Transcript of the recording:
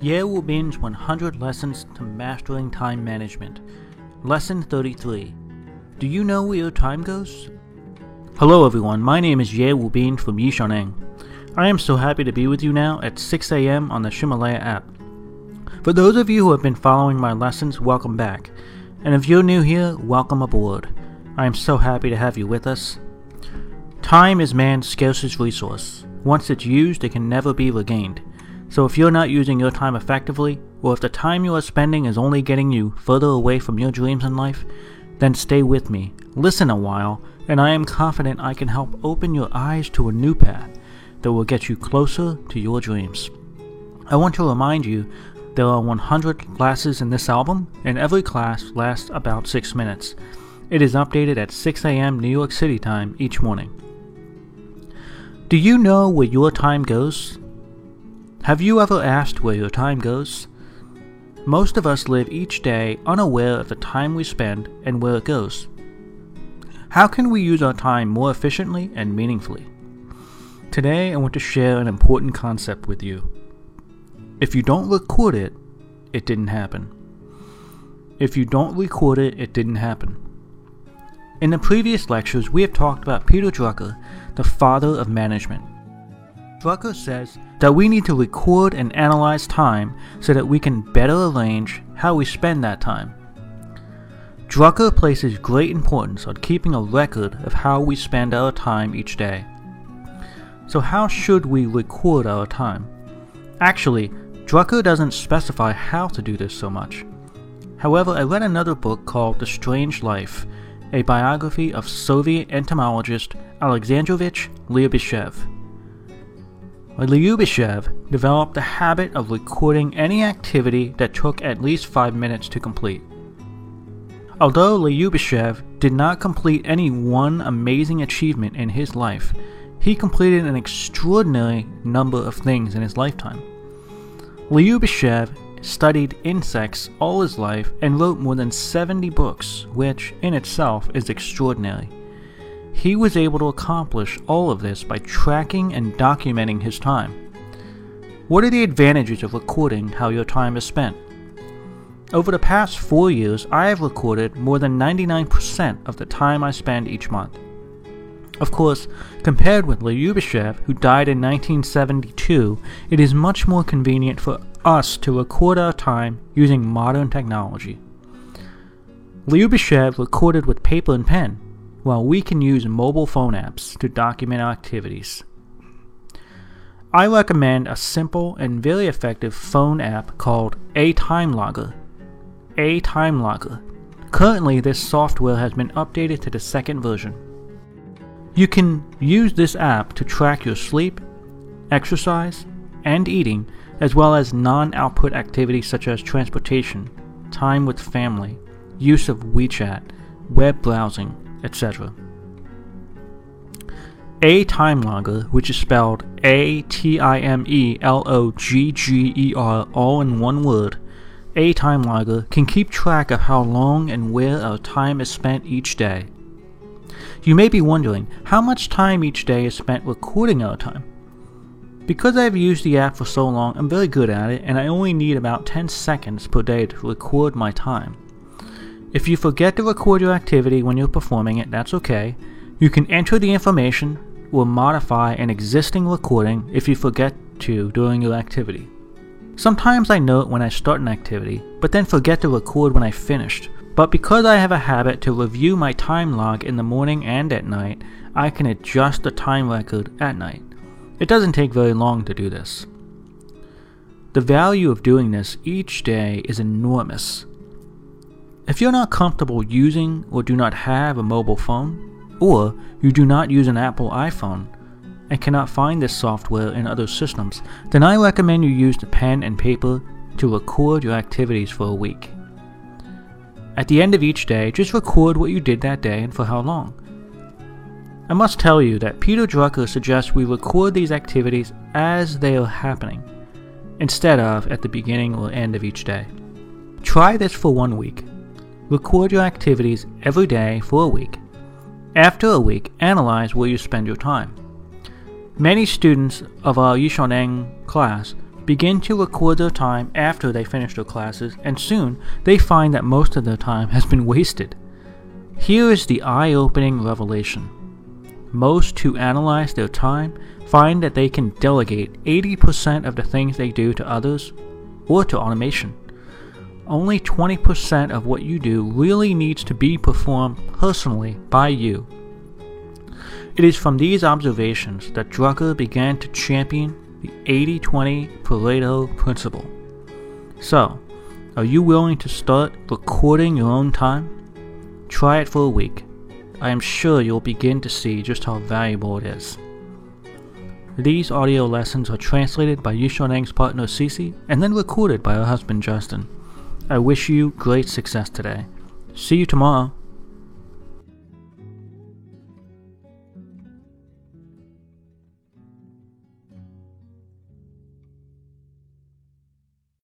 Yale binge 100 lessons to mastering time management. Lesson 33. Do you know where your time goes? Hello everyone, my name is Ye Wubin from Yishaneng. I am so happy to be with you now at 6 a.m. on the Ximalaya app. For those of you who have been following my lessons, welcome back. And if you're new here, welcome aboard. I am so happy to have you with us. Time is man's scarcest resource. Once it's used, it can never be regained. So if you're not using your time effectively, or if the time you are spending is only getting you further away from your dreams in life, then stay with me, listen a while, and I am confident I can help open your eyes to a new path that will get you closer to your dreams. I want to remind you there are 100 classes in this album, and every class lasts about 6 minutes. It is updated at 6 a.m. New York City time each morning. Do you know where your time goes? Have you ever asked where your time goes? Most of us live each day unaware of the time we spend and where it goes. How can we use our time more efficiently and meaningfully? Today, I want to share an important concept with you. If you don't record it, it didn't happen. If you don't record it, it didn't happen. In the previous lectures, we have talked about Peter Drucker, the father of management. Drucker says that we need to record and analyze time so that we can better arrange how we spend that time. Drucker places great importance on keeping a record of how we spend our time each day. So, how should we record our time? Actually, Drucker doesn't specify how to do this so much. However, I read another book called The Strange Life, a biography of Soviet entomologist Alexandrovich Lyubimov. Lyubimov developed the habit of recording any activity that took at least five minutes to complete. Although Lyubimov did not complete any one amazing achievement in his life, he completed an extraordinary number of things in his lifetime. Lyubimov studied insects all his life and wrote more than 70 books, which in itself is extraordinary. He was able to accomplish all of this by tracking and documenting his time. What are the advantages of recording how your time is spent? Over the past four years, I have recorded more than 99% of the time I spend each month. Of course, compared with Lyubimov, who died in 1972, it is much more convenient for us to record our time using modern technology. Lyubimov recorded with paper and pen, while we can use mobile phone apps to document our activities. I recommend a simple and very effective phone app called aTimeLogger. A Time Logger. Currently, this software has been updated to the second version. You can use this app to track your sleep, exercise, and eating, as well as non output activities such as transportation, time with family, use of WeChat, web browsing, etc. aTimeLogger, which is spelled A T I M E L O G G E R all in one word, aTimeLogger can keep track of how long and where our time is spent each day. You may be wondering how much time each day is spent recording our time. Because I've used the app for so long, I'm very good at it, and I only need about 10 seconds per day to record my time. If you forget to record your activity when you're performing it, that's okay. You can enter the information or modify an existing recording if you forget to during your activity. Sometimes I note when I start an activity, but then forget to record when I finished, but because I have a habit to review my time log in the morning and at night, I can adjust the time record at night. It doesn't take very long to do this. The value of doing this each day is enormous. If you're not comfortable using or do not have a mobile phone, or you do not use an Apple iPhone and cannot find this software in other systems, then I recommend you use the pen and paper to record your activities for a week. At the end of each day, just record what you did that day and for how long. I must tell you that Peter Drucker suggests we record these activities as they are happening, instead of at the beginning or end of each day. Try this for one week. Record your activities every day for a week. After a week, analyze where you spend your time. Many students of our Yishaneng class begin to record their time after they finish their classes, and soon they find that most of their time has been wasted. Here is the eye opening revelation. Most who analyze their time find that they can delegate 80% of the things they do to others or to automation. Only 20% of what you do really needs to be performed personally by you. It is from these observations that Drucker began to champion the 80 20 Pareto principle. So, are you willing to start recording your own time? Try it for a week. I am sure you'll begin to see just how valuable it is. These audio lessons are translated by Yishoneng's partner Cece and then recorded by her husband Justin. I wish you great success today. See you tomorrow.